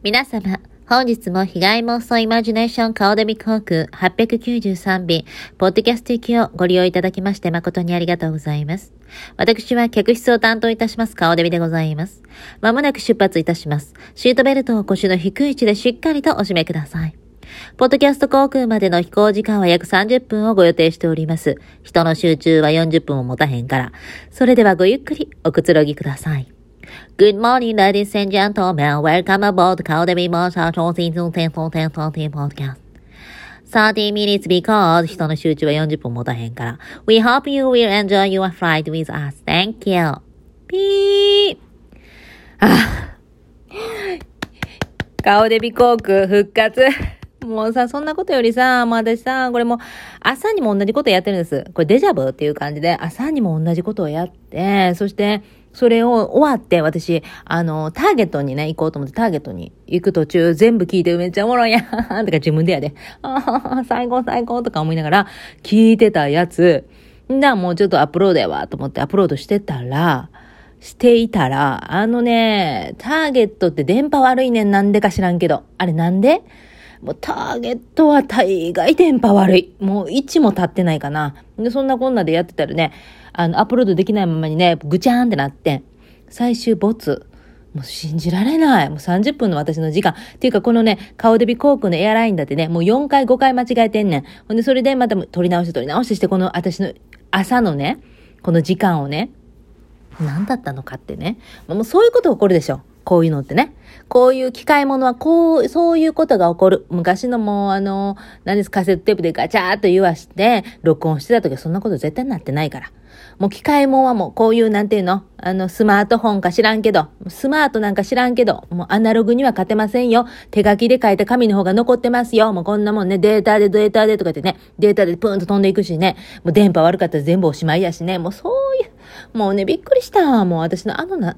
皆様、本日も被害妄想イマジネーション顔デビ航空893便、ポッドキャスト行きをご利用いただきまして誠にありがとうございます。私は客室を担当いたします顔デビでございます。まもなく出発いたします。シートベルトを腰の低い位置でしっかりとお締めください。ポッドキャスト航空までの飛行時間は約30分をご予定しております。人の集中は40分を持たへんから。それではごゆっくりおくつろぎください。Good morning, ladies and gentlemen. Welcome aboard Cowdery Motion Season 10 10 10 Podcast. 30 minutes because 人の集中は40分持たへんから。We hope you will enjoy your flight with us. Thank you. ピーあ、顔デビ航空復活。もうさ、そんなことよりさ、もう私さ、これもう朝にも同じことやってるんです。これデジャブっていう感じで、朝にも同じことをやって、そして、それを終わって、私、あの、ターゲットにね、行こうと思って、ターゲットに行く途中、全部聞いてめっちゃおもろいやん とか自分でやで、ああ、最高最高とか思いながら、聞いてたやつ、んだ、もうちょっとアップロードやわ、と思ってアップロードしてたら、していたら、あのね、ターゲットって電波悪いねん、なんでか知らんけど。あれなんで？もうターゲットは大概電波悪い。もう位置も立ってないかな。で、そんなこんなでやってたらね、あの、アップロードできないままにね、ぐちゃーんってなって、最終没。もう信じられない。もう30分の私の時間。っていうか、このね、顔デビ航空のエアラインだってね、もう4回5回間違えてんねん。ほんで、それでまた取り直して取り直してして、この私の朝のね、この時間をね、何だったのかってね。もうそういうこと起こるでしょ。こういうのってね。こういう機械物は、こう、そういうことが起こる。昔のもう、あの、何ですカセットテープでガチャーっと言わして、録音してた時はそんなこと絶対なってないから。もう機械物はもうこういう、なんていうの？あの、スマートフォンか知らんけど、スマートなんか知らんけど、もうアナログには勝てませんよ。手書きで書いた紙の方が残ってますよ。もうこんなもんね、データでデータでとかってね、データでプーンと飛んでいくしね、もう電波悪かったら全部おしまいやしね、もうそういう、もうね、びっくりした。もう私のあのな、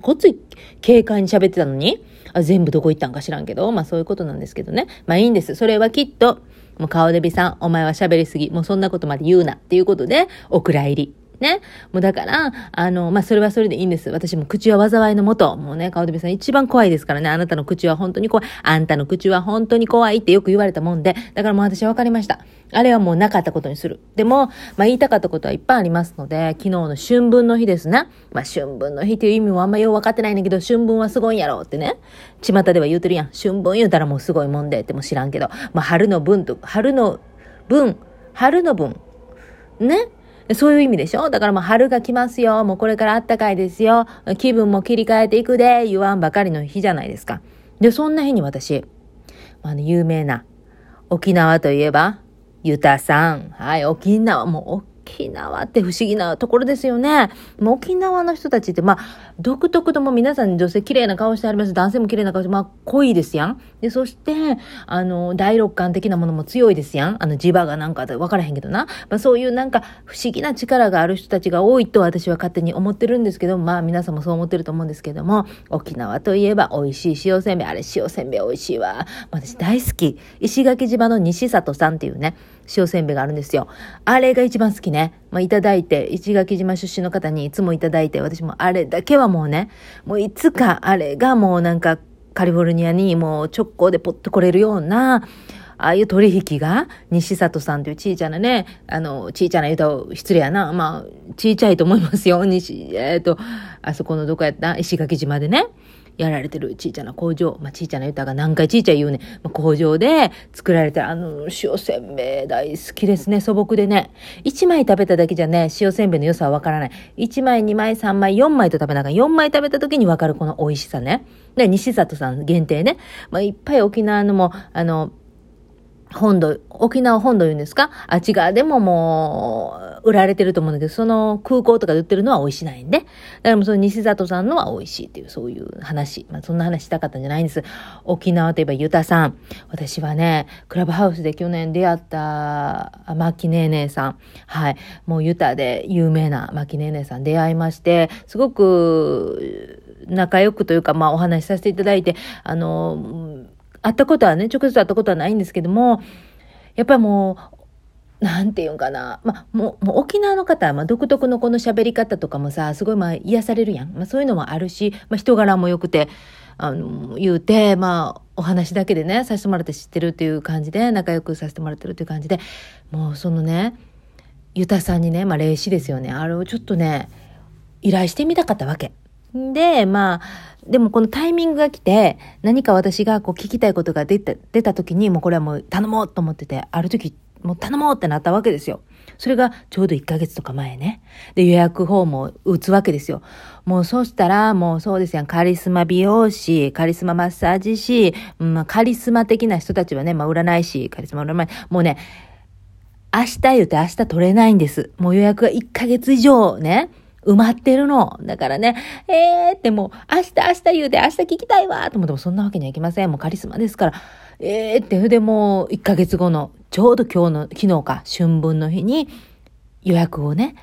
ごっつい軽快に喋ってたのに、あ全部どこ行ったんか知らんけど、まあそういうことなんですけどね。まあいいんです。それはきっと、もう顔デビさん、お前は喋りすぎ。もうそんなことまで言うな。っていうことで、お蔵入り。ね。もうだから、あの、まあ、それはそれでいいんです。私も口は災いのもと。もうね、顔デビさん一番怖いですからね。あなたの口は本当に怖い。あんたの口は本当に怖いってよく言われたもんで。だからもう私は分かりました。あれはもうなかったことにする。でも、まあ、言いたかったことはいっぱいありますので、昨日の春分の日ですね。まあ、春分の日っていう意味もあんまよう分かってないんだけど、春分はすごいんやろってね。巷では言うてるやん。春分言うたらもうすごいもんでっても知らんけど。まあ、春の分と、春の分、春の分。ね。そういう意味でしょ？だからもう春が来ますよ。もうこれから暖かいですよ。気分も切り替えていくで、言わんばかりの日じゃないですか。で、そんな日に私、あの、有名な、沖縄といえば、ゆたさん。はい、沖縄、もう沖縄って不思議なところですよね。もう沖縄の人たちって、まあ、独特とも皆さん女性綺麗な顔してあります。男性も綺麗な顔して、まあ、濃いですやん。で、そして、あの、第六感的なものも強いですやん。あの、磁場がなんか分からへんけどな。まあ、そういうなんか不思議な力がある人たちが多いと私は勝手に思ってるんですけど、まあ、皆さんもそう思ってると思うんですけども、沖縄といえば美味しい塩せんべい。あれ、塩せんべい美味しいわ。私大好き。石垣島の西里さんっていうね、塩せんべいがあるんですよ。あれが一番好きね。まあ、いただいて、石垣島出身の方にいつもいただいて、私もあれだけはもうね、もういつかあれがもうなんかカリフォルニアにもう直行でポッと来れるような、ああいう取引が、西里さんというちいちゃなね、あの、ちいちゃな言うと失礼やな。まあ、ちいちゃいと思いますよ。西、えっ、ー、と、あそこのどこやった？石垣島でね。やられてるちいちゃな工場、まあ、ちいちゃな歌が何回ちいちゃ言うね、まあ、工場で作られてるあの塩せんべい大好きですね、素朴でね。一枚食べただけじゃね、塩せんべいの良さはわからない。一枚、二枚、三枚、四枚と食べながら、四枚食べた時にわかるこの美味しさね。で、西里さん限定ね。まあ、いっぱい沖縄のも、あの、本土、沖縄本土言うんですか？あっち側でももう、売られてると思うんだけど、その空港とかで売ってるのは美味しないんで。だからもうその西里さんのは美味しいっていう、そういう話。まあそんな話したかったんじゃないんです。沖縄といえばユタさん。私はね、クラブハウスで去年出会った、マキネーネーさん。はい。もうユタで有名なマキネーネーさん出会いまして、すごく仲良くというか、まあお話しさせていただいて、あの、会ったことはね、直接会ったことはないんですけども、やっぱりもう、なんていうんかな。まあ、もう、もう沖縄の方は、まあ、独特のこの喋り方とかもさ、すごいまあ、癒されるやん。まあ、そういうのもあるし、まあ、人柄も良くて、あの、言うて、まあ、お話だけでね、させてもらって知ってるっていう感じで、仲良くさせてもらってるっていう感じで、もうそのね、ゆたさんにね、まあ、霊視ですよね。あれをちょっとね、依頼してみたかったわけ。で、まあ、でもこのタイミングが来て、何か私がこう聞きたいことが出た、出た時に、もうこれはもう頼もうと思ってて、ある時、もう頼もうってなったわけですよ。それがちょうど1ヶ月とか前ね。で、予約フォームを打つわけですよ。もうそうしたら、もうそうですやん。カリスマ美容師、カリスママッサージ師、まあ、カリスマ的な人たちはね、まあ占い師、カリスマ占い、もうね、明日言うて明日取れないんです。もう予約が1ヶ月以上ね。埋まってるの。だからね、えーってもう、明日明日言うて明日聞きたいわと思ってもそんなわけにはいきません。もうカリスマですから。えーって、でもう1ヶ月後の、ちょうど今日の、昨日か、春分の日に予約をね、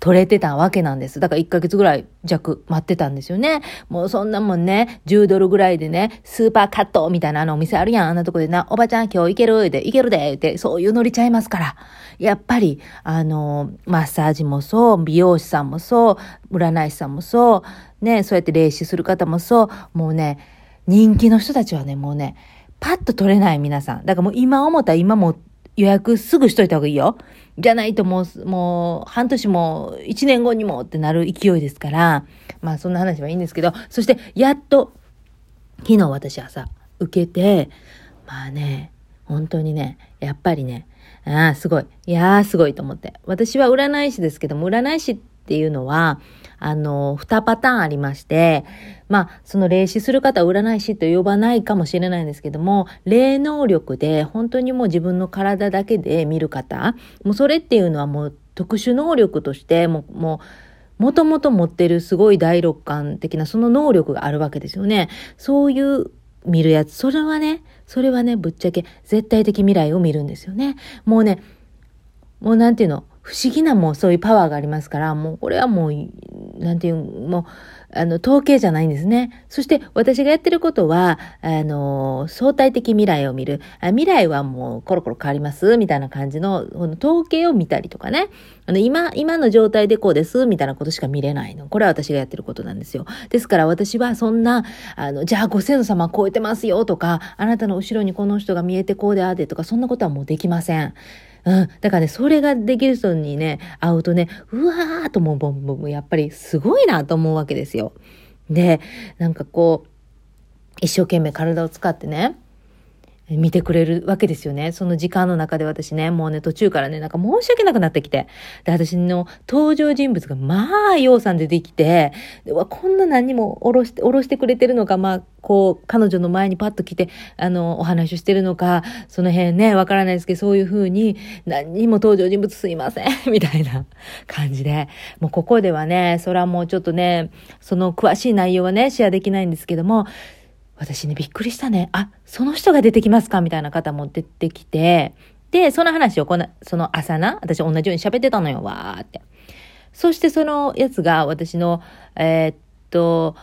取れてたわけなんです。だから1ヶ月ぐらい弱待ってたんですよね。もうそんなもんね、10ドルぐらいでね、スーパーカットみたいなあのお店あるやん。あんなとこでな、おばちゃん今日行けるで、行けるで、って、そういうノリちゃいますから。やっぱり、あの、マッサージもそう、美容師さんもそう、占い師さんもそう、ね、そうやって霊視する方もそう、もうね、人気の人たちはね、もうね、パッと取れない皆さん。だからもう今思ったら今も予約すぐしといた方がいいよ。じゃないともう、もう、半年も、一年後にもってなる勢いですから、まあそんな話はいいんですけど、そして、やっと、昨日私朝、受けて、まあね、本当にね、やっぱりね、ああ、すごい。いやー、すごいと思って。私は占い師ですけども、占い師っていうのは、あの、二パターンありまして、まあ、その霊視する方は占い師と呼ばないかもしれないんですけども、霊能力で本当にもう自分の体だけで見る方、もうそれっていうのはもう特殊能力として、もう、もう、もともと持ってるすごい第六感的なその能力があるわけですよね。そういう見るやつ。それはね、それはね、ぶっちゃけ絶対的未来を見るんですよね。もうね、もうなんていうの、不思議なもうそういうパワーがありますから、もうこれはもう、なんていう、もう、あの、統計じゃないんですね。そして私がやってることは、あの、相対的未来を見る。あ未来はもうコロコロ変わりますみたいな感じの、この統計を見たりとかね。あの、今、今の状態でこうですみたいなことしか見れないの。これは私がやってることなんですよ。ですから私はそんな、あの、じゃあご先祖様超えてますよとか、あなたの後ろにこの人が見えてこうであでとか、そんなことはもうできません。うん。だからね、それができる人にね、会うとね、うわーともう、も、やっぱりすごいなと思うわけですよ。で、なんかこう、一生懸命体を使ってね、見てくれるわけですよね。その時間の中で私ね、もうね、途中からね、なんか申し訳なくなってきて。で、私の登場人物が、まあ、ようさん出てきて、でわ、こんな何にもおろして、おろしてくれてるのか、まあ、こう、彼女の前にパッと来て、あの、お話をしてるのか、その辺ね、わからないですけど、そういうふうに、何にも登場人物すいません、みたいな感じで、もうここではね、それはもうちょっとね、その詳しい内容はね、シェアできないんですけども、私ね、びっくりしたね。あ、その人が出てきますか？みたいな方も出てきて、で、その話をこの、その朝な、私同じように喋ってたのよ、わーって。そしてそのやつが私の、えー、っと、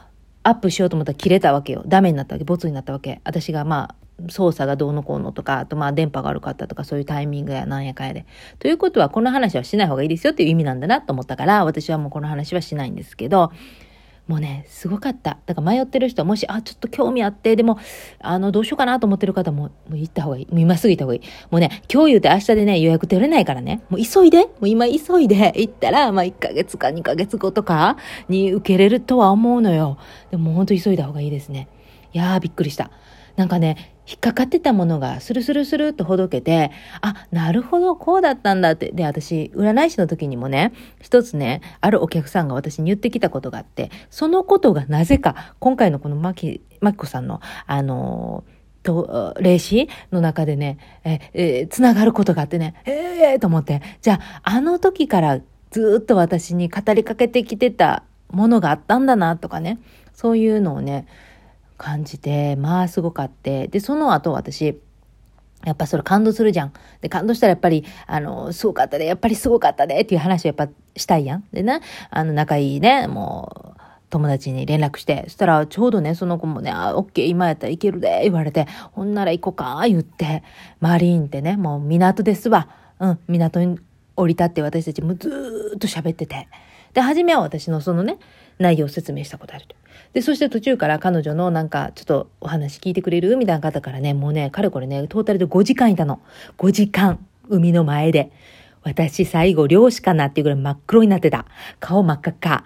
アップしようと思ったら切れたわけよ。ダメになったわけ、ボツになったわけ。私がまあ、操作がどうのこうのとか、あとまあ電波が悪かったとか、そういうタイミングやなんやかやで。ということは、この話はしない方がいいですよっていう意味なんだなと思ったから、私はもうこの話はしないんですけど、もうね、すごかった。だから迷ってる人は、もし、あ、ちょっと興味あって、でも、あの、どうしようかなと思ってる方も、もう行った方がいい。もう今すぐ行った方がいい。もうね、今日言うて明日でね、予約取れないからね、もう急いで、もう今急いで行ったら、まあ1ヶ月か2ヶ月後とかに受けれるとは思うのよ。でも本当急いだ方がいいですね。いやー、びっくりした。なんかね、引っかかってたものがスルスルスルっとほどけて、あ、なるほど、こうだったんだって。で、私、占い師の時にもね、一つね、あるお客さんが私に言ってきたことがあって、そのことがなぜか、今回のこのマキ、マキコさんの、あのと、霊視の中でね、え、えつながることがあってね、ええー、と思って、じゃあ、あの時からずっと私に語りかけてきてたものがあったんだな、とかね、そういうのをね、感じて、まあすごかって。で、その後私、やっぱそれ感動するじゃん。で、感動したらやっぱり、あの、すごかったで、やっぱりすごかったでっていう話をやっぱしたいやん。でね、あの、仲いいね、もう、友達に連絡して、そしたらちょうどね、その子もね、あ、オッケー、今やったらいけるで、言われて、ほんなら行こうか、言って、マリーンってね、もう港ですわ。うん、港に降り立って私たちもずーっと喋ってて。で、初めは私のそのね、内容を説明したことあると。で、そして途中から彼女のなんか、ちょっとお話聞いてくれるみたいな方からね、もうね、かれこれね、トータルで5時間いたの。5時間、海の前で。私最後漁師かなっていうぐらい真っ黒になってた。顔真っ赤っか。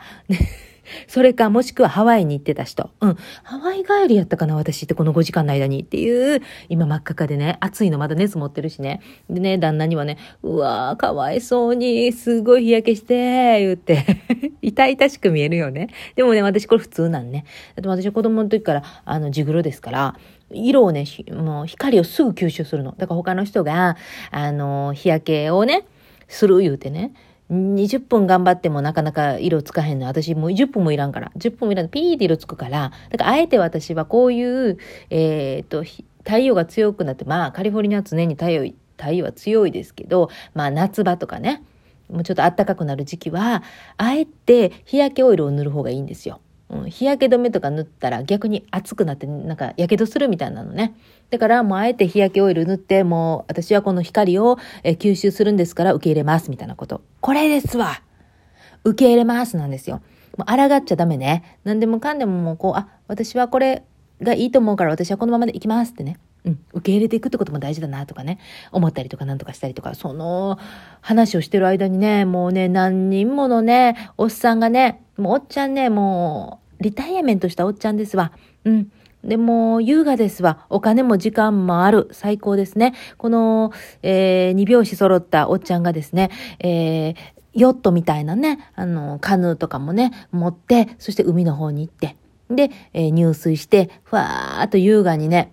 それか、もしくはハワイに行ってた人。うん。ハワイ帰りやったかな、私ってこの5時間の間にっていう、今真っ赤かでね、暑いのまだ熱持ってるしね。でね、旦那にはね、うわー、かわいそうに、すごい日焼けして、言って、痛々しく見えるよね。でもね、私これ普通なんね。だって私は子供の時から、あの、ジグロですから、色をね、もう光をすぐ吸収するの。だから他の人が、あの、日焼けをね、する言うてね、20分頑張ってもなかなか色つかへんの。私もう10分もいらんから。10分もいらん。ピーって色つくから。だからあえて私はこういう、えー、っと、太陽が強くなって、まあカリフォルニアは常に太陽、太陽は強いですけど、まあ夏場とかね、もうちょっと暖かくなる時期は、あえて日焼けオイルを塗る方がいいんですよ。うん、日焼け止めとか塗ったら逆に熱くなってなんかやけどするみたいなのね。だからもうあえて日焼けオイル塗ってもう私はこの光を吸収するんですから受け入れますみたいなこと。これですわ受け入れますなんですよ。もう抗っちゃダメね。何でもかんでももうこう、あ、私はこれがいいと思うから私はこのままでいきますってね。うん、受け入れていくってことも大事だなとかね、思ったりとかなんとかしたりとか、その話をしてる間にね、もうね、何人ものね、おっさんがね、もうおっちゃんね、もう、リタイアメントしたおっちゃんですわ。うん。でも、優雅ですわ。お金も時間もある。最高ですね。この、えー、二拍子揃ったおっちゃんがですね、えー、ヨットみたいなね、あの、カヌーとかもね、持って、そして海の方に行って、で、えー、入水して、ふわーっと優雅にね、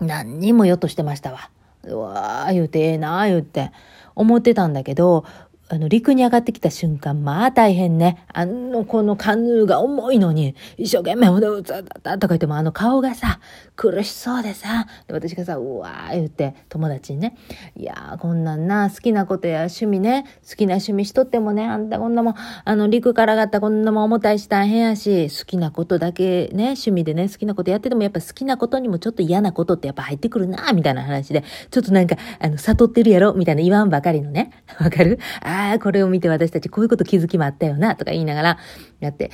何にもよっとしてましたわ。うわー言うてええなー言うて思ってたんだけど、あの、陸に上がってきた瞬間、まあ大変ね。あの、このカヌーが重いのに、一生懸命、うだうだだとか言っても、あの顔がさ、苦しそうでさ、で私がさ、うわー言って、友達にね、いやー、こんなんな、好きなことや趣味ね、好きな趣味しとってもね、あんたこんなもん、あの、陸から上がったこんなもん重たいし大変やし、好きなことだけね、趣味でね、好きなことやってても、やっぱ好きなことにもちょっと嫌なことってやっぱ入ってくるな、みたいな話で、ちょっとなんか、あの、悟ってるやろ、みたいな言わんばかりのね、わかる？あああ、これを見て私たちこういうこと気づきもあったよな、とか言いながらやって。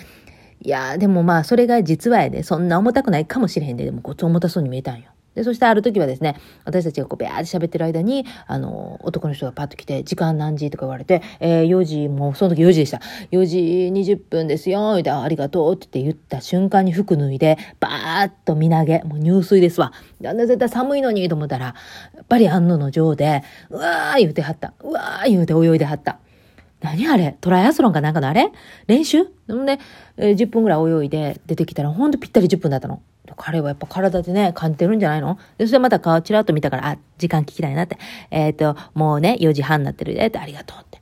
いやでもまあ、それが実はやで、そんな重たくないかもしれへんで、でもこっち重たそうに見えたんよ。で、そしてある時はですね、私たちがこう、べーって喋ってる間に、あの、男の人がパッと来て、時間何時とか言われて、えー、4時、もうその時4時でした。4時20分ですよ、みたいな、ありがとうって言った瞬間に服脱いで、バーッと身投げ、もう入水ですわ。なんで絶対寒いのにと思ったら、やっぱり安野の上で、うわー言うてはった。うわー言うて泳いではった。何あれ？トライアスロンかなんかのあれ？練習？んで、えー、10分ぐらい泳いで出てきたらほんとぴったり10分だったの。彼はやっぱ体でね、感じてるんじゃないの？で、そしてまた顔チラッと見たから、あ、時間聞きたいなって。えっ、ー、と、もうね、4時半になってるで、ありがとうって。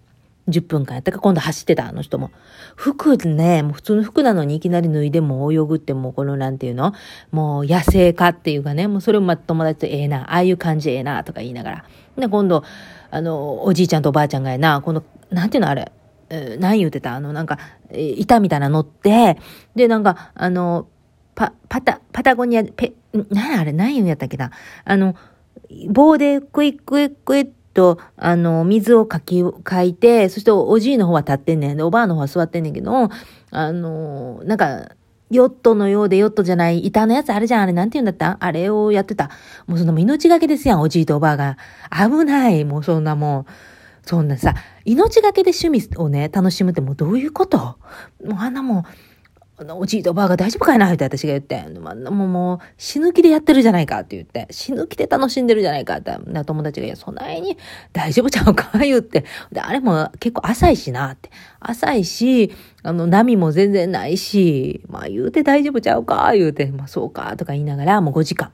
10分間やったか今度走ってた、あの人も。服ね、もう普通の服なのにいきなり脱いでも泳ぐってもうこのなんていうの？もう野生化っていうかね、もうそれもま友達とええな、ああいう感じええな、とか言いながら。で、今度、あの、おじいちゃんとおばあちゃんがやな、このなんていうのあれ、えー、何言ってた？あの、なんか、板みたいな乗って、で、なんか、あの、パ、パタ、パタゴニア、ペ、何あれ、何言うんやったっけなあの、棒でクイックイックイッと、あの、水をかき、かいて、そしておじいの方は立ってんねんで、おばあの方は座ってんねんけど、あの、なんか、ヨットのようでヨットじゃない板のやつあるじゃん。あれなんて言うんだった？あれをやってた。もうそんなも命がけですやん、おじいとおばあが。危ない。もうそんなもう。そんなさ、命がけで趣味をね、楽しむってもうどういうこと？もうあんなもう、あの、おじいとおばあが大丈夫かいなって私が言って、あもうもう死ぬ気でやってるじゃないかって言って、死ぬ気で楽しんでるじゃないかって、友達が、いや、そないに大丈夫ちゃうか言って、で、あれも結構浅いしなって。浅いし、あの、波も全然ないし、まあ言うて大丈夫ちゃうか言うて、まあそうかとか言いながら、もう5時間。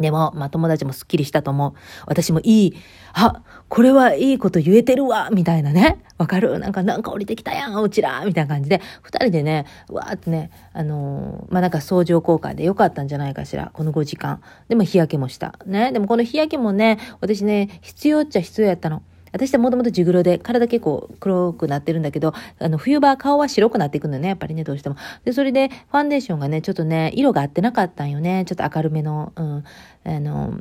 でも、まあ友達もスッキリしたと思う。私もいい、あ、これはいいこと言えてるわみたいなね。わかる？なんか、なんか降りてきたやん、うちらみたいな感じで、二人でね、わーってね、あのー、まあなんか相乗効果でよかったんじゃないかしら。この5時間。でも日焼けもした。ね。でもこの日焼けもね、私ね、必要っちゃ必要やったの。私ってもともとジグロで体結構黒くなってるんだけど、あの、冬場顔は白くなっていくのね、やっぱりね、どうしても。で、それでファンデーションがね、ちょっとね、色が合ってなかったんよね。ちょっと明るめの、うん、あの、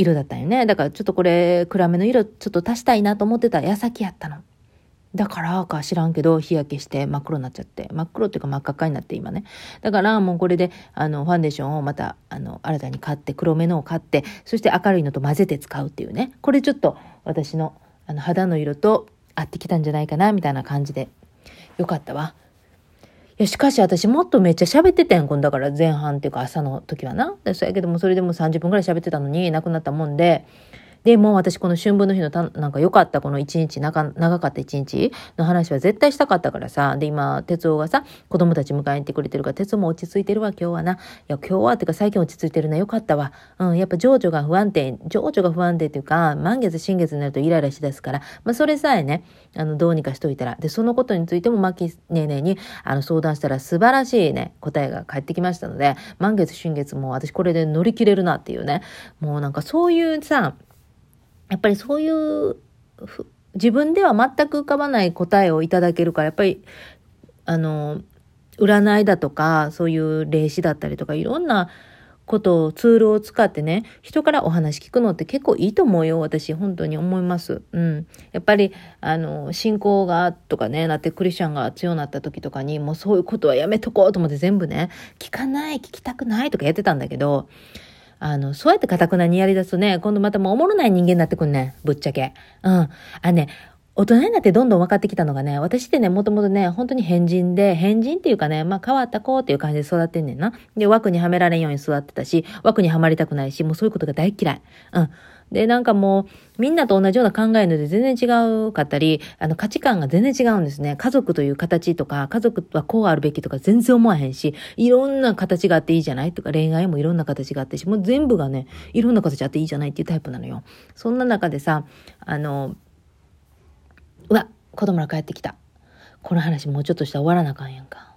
色だったんよね。だからちょっとこれ、暗めの色ちょっと足したいなと思ってた矢先やったの。だからか知らんけど日焼けして真っ黒になっちゃって真っ黒っていうか真っ赤っかになって今ねだからもうこれであのファンデーションをまたあの新たに買って黒目のを買ってそして明るいのと混ぜて使うっていうねこれちょっと私のあの肌の色と合ってきたんじゃないかなみたいな感じでよかったわ。や、しかし私もっとめっちゃ喋ってたやん、こんだから前半っていうか朝の時はな。でそやけどもそれでも30分ぐらい喋ってたのになくなったもんで、で、も私この春分の日のたなんか良かったこの一日長、長かった一日の話は絶対したかったからさ。で、今、哲夫がさ、子供たち迎えに行ってくれてるから、哲夫も落ち着いてるわ、今日はな。いや、今日はってか最近落ち着いてるな、よかったわ。うん、やっぱ情緒が不安定、情緒が不安定っていうか、満月、新月になるとイライラしだすから、まあそれさえね、あの、どうにかしといたら。で、そのことについても、マキねえねえに、あの、相談したら素晴らしいね、答えが返ってきましたので、満月、新月も私これで乗り切れるなっていうね。もうなんかそういうさ、やっぱりそういう自分では全く浮かばない答えをいただけるから、やっぱり、あの、占いだとか、そういう霊視だったりとか、いろんなことを、ツールを使ってね、人からお話聞くのって結構いいと思うよ、私、本当に思います。うん。やっぱり、あの、信仰がとかね、なってクリスチャンが強くなった時とかに、もうそういうことはやめとこうと思って全部ね、聞かない、聞きたくないとかやってたんだけど、あの、そうやって堅くなにやり出すとね、今度またもうおもろない人間になってくんね。ぶっちゃけ。うん。あね、大人になってどんどん分かってきたのがね、私ってね、もともとね、本当に変人で、変人っていうかね、まあ変わった子っていう感じで育ってんねんな。で、枠にはめられんように育ってたし、枠にはまりたくないし、もうそういうことが大嫌い。うん。で、なんかもう、みんなと同じような考えので全然違うかったり、あの価値観が全然違うんですね。家族という形とか、家族はこうあるべきとか全然思わへんし、いろんな形があっていいじゃないとか、恋愛もいろんな形があってし、もう全部がね、いろんな形あっていいじゃないっていうタイプなのよ。そんな中でさ、あの、うわ、子供ら帰ってきた。この話もうちょっとしたら終わらなあかんやんか。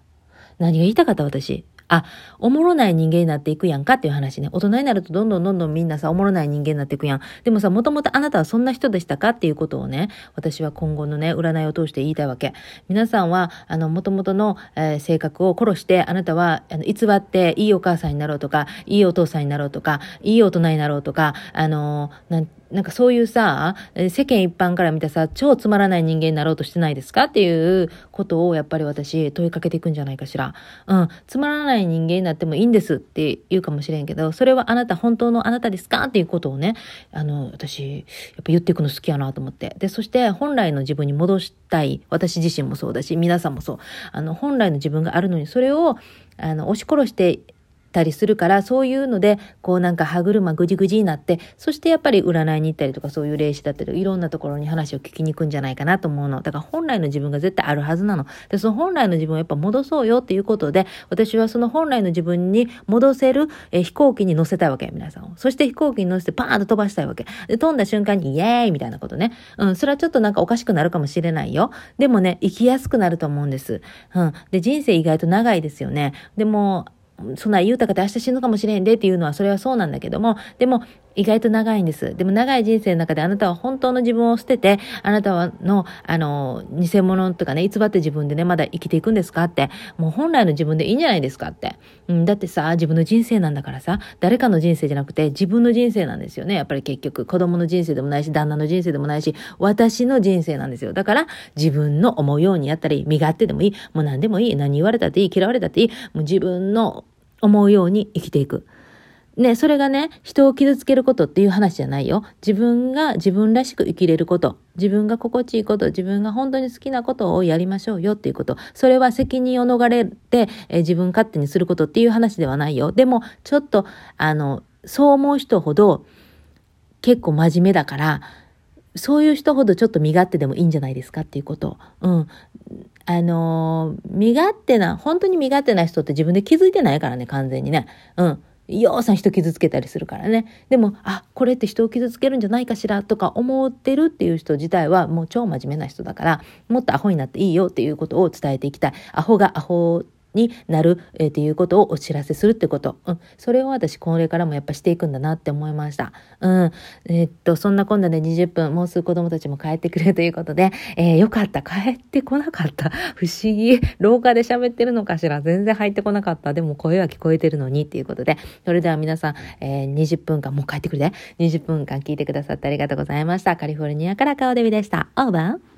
何が言いたかった私。あ、おもろない人間になっていくやんかっていう話ね。大人になるとどんどんどんどんみんなさ、おもろない人間になっていくやん。でもさ、もともとあなたはそんな人でしたかっていうことをね、私は今後のね、占いを通して言いたいわけ。皆さんは、あの、もともとの、えー、性格を殺して、あなたは、あの、偽っていいお母さんになろうとか、いいお父さんになろうとか、いい大人になろうとか、あのー、なんなんかそういうさ、世間一般から見たさ、超つまらない人間になろうとしてないですかっていうことをやっぱり私問いかけていくんじゃないかしら。うん。つまらない人間になってもいいんですって言うかもしれんけど、それはあなた本当のあなたですかっていうことをね、あの、私、やっぱ言っていくの好きやなと思って。で、そして本来の自分に戻したい。私自身もそうだし、皆さんもそう。あの、本来の自分があるのに、それを、あの、押し殺してたりするから、そういうので、こうなんか歯車ぐじぐじになって、そしてやっぱり占いに行ったりとか、そういう霊視だったり、いろんなところに話を聞きに行くんじゃないかなと思うの。だから本来の自分が絶対あるはずなの。で、その本来の自分をやっぱ戻そうよっていうことで、私はその本来の自分に戻せる、え飛行機に乗せたいわけ、皆さん。そして飛行機に乗せてパーンと飛ばしたいわけ。で、飛んだ瞬間にイエーイみたいなことね。うん、それはちょっとなんかおかしくなるかもしれないよ。でもね、生きやすくなると思うんです。うん。で、人生意外と長いですよね。でも、そんな言うたかて明日死ぬかもしれんでっていうのはそれはそうなんだけども、でも意外と長いんです。でも長い人生の中であなたは本当の自分を捨てて、あなたはの、あの、偽物とかね、偽って自分でね、まだ生きていくんですかって、もう本来の自分でいいんじゃないですかって。うん、だってさ、自分の人生なんだからさ、誰かの人生じゃなくて自分の人生なんですよね。やっぱり結局、子供の人生でもないし、旦那の人生でもないし、私の人生なんですよ。だから、自分の思うようにやったり、身勝手でもいい、もう何でもいい、何言われたっていい、嫌われたっていい、もう自分の思うように生きていく。ね、それがね、人を傷つけることっていう話じゃないよ。自分が自分らしく生きれること。自分が心地いいこと。自分が本当に好きなことをやりましょうよっていうこと。それは責任を逃れて、え自分勝手にすることっていう話ではないよ。でも、ちょっと、あの、そう思う人ほど結構真面目だから、そういう人ほどちょっと身勝手でもいいんじゃないですかっていうこと。うん。あの、身勝手な、本当に身勝手な人って自分で気づいてないからね、完全にね。うん。ようさん人傷つけたりするからね。でも、あ、これって人を傷つけるんじゃないかしらとか思ってるっていう人自体はもう超真面目な人だから、もっとアホになっていいよっていうことを伝えていきたい。アホがアホになる、えー、っていうことをお知らせするってこと。うん。それを私、これからもやっぱしていくんだなって思いました。うん。えー、っと、そんなこんなで20分、もうすぐ子供たちも帰ってくれるということで、えー、よかった。帰ってこなかった。不思議。廊下で喋ってるのかしら。全然入ってこなかった。でも声は聞こえてるのにっていうことで、それでは皆さん、えー、20分間、もう帰ってくるで。20分間聞いてくださってありがとうございました。カリフォルニアから顔デビでした。オーバー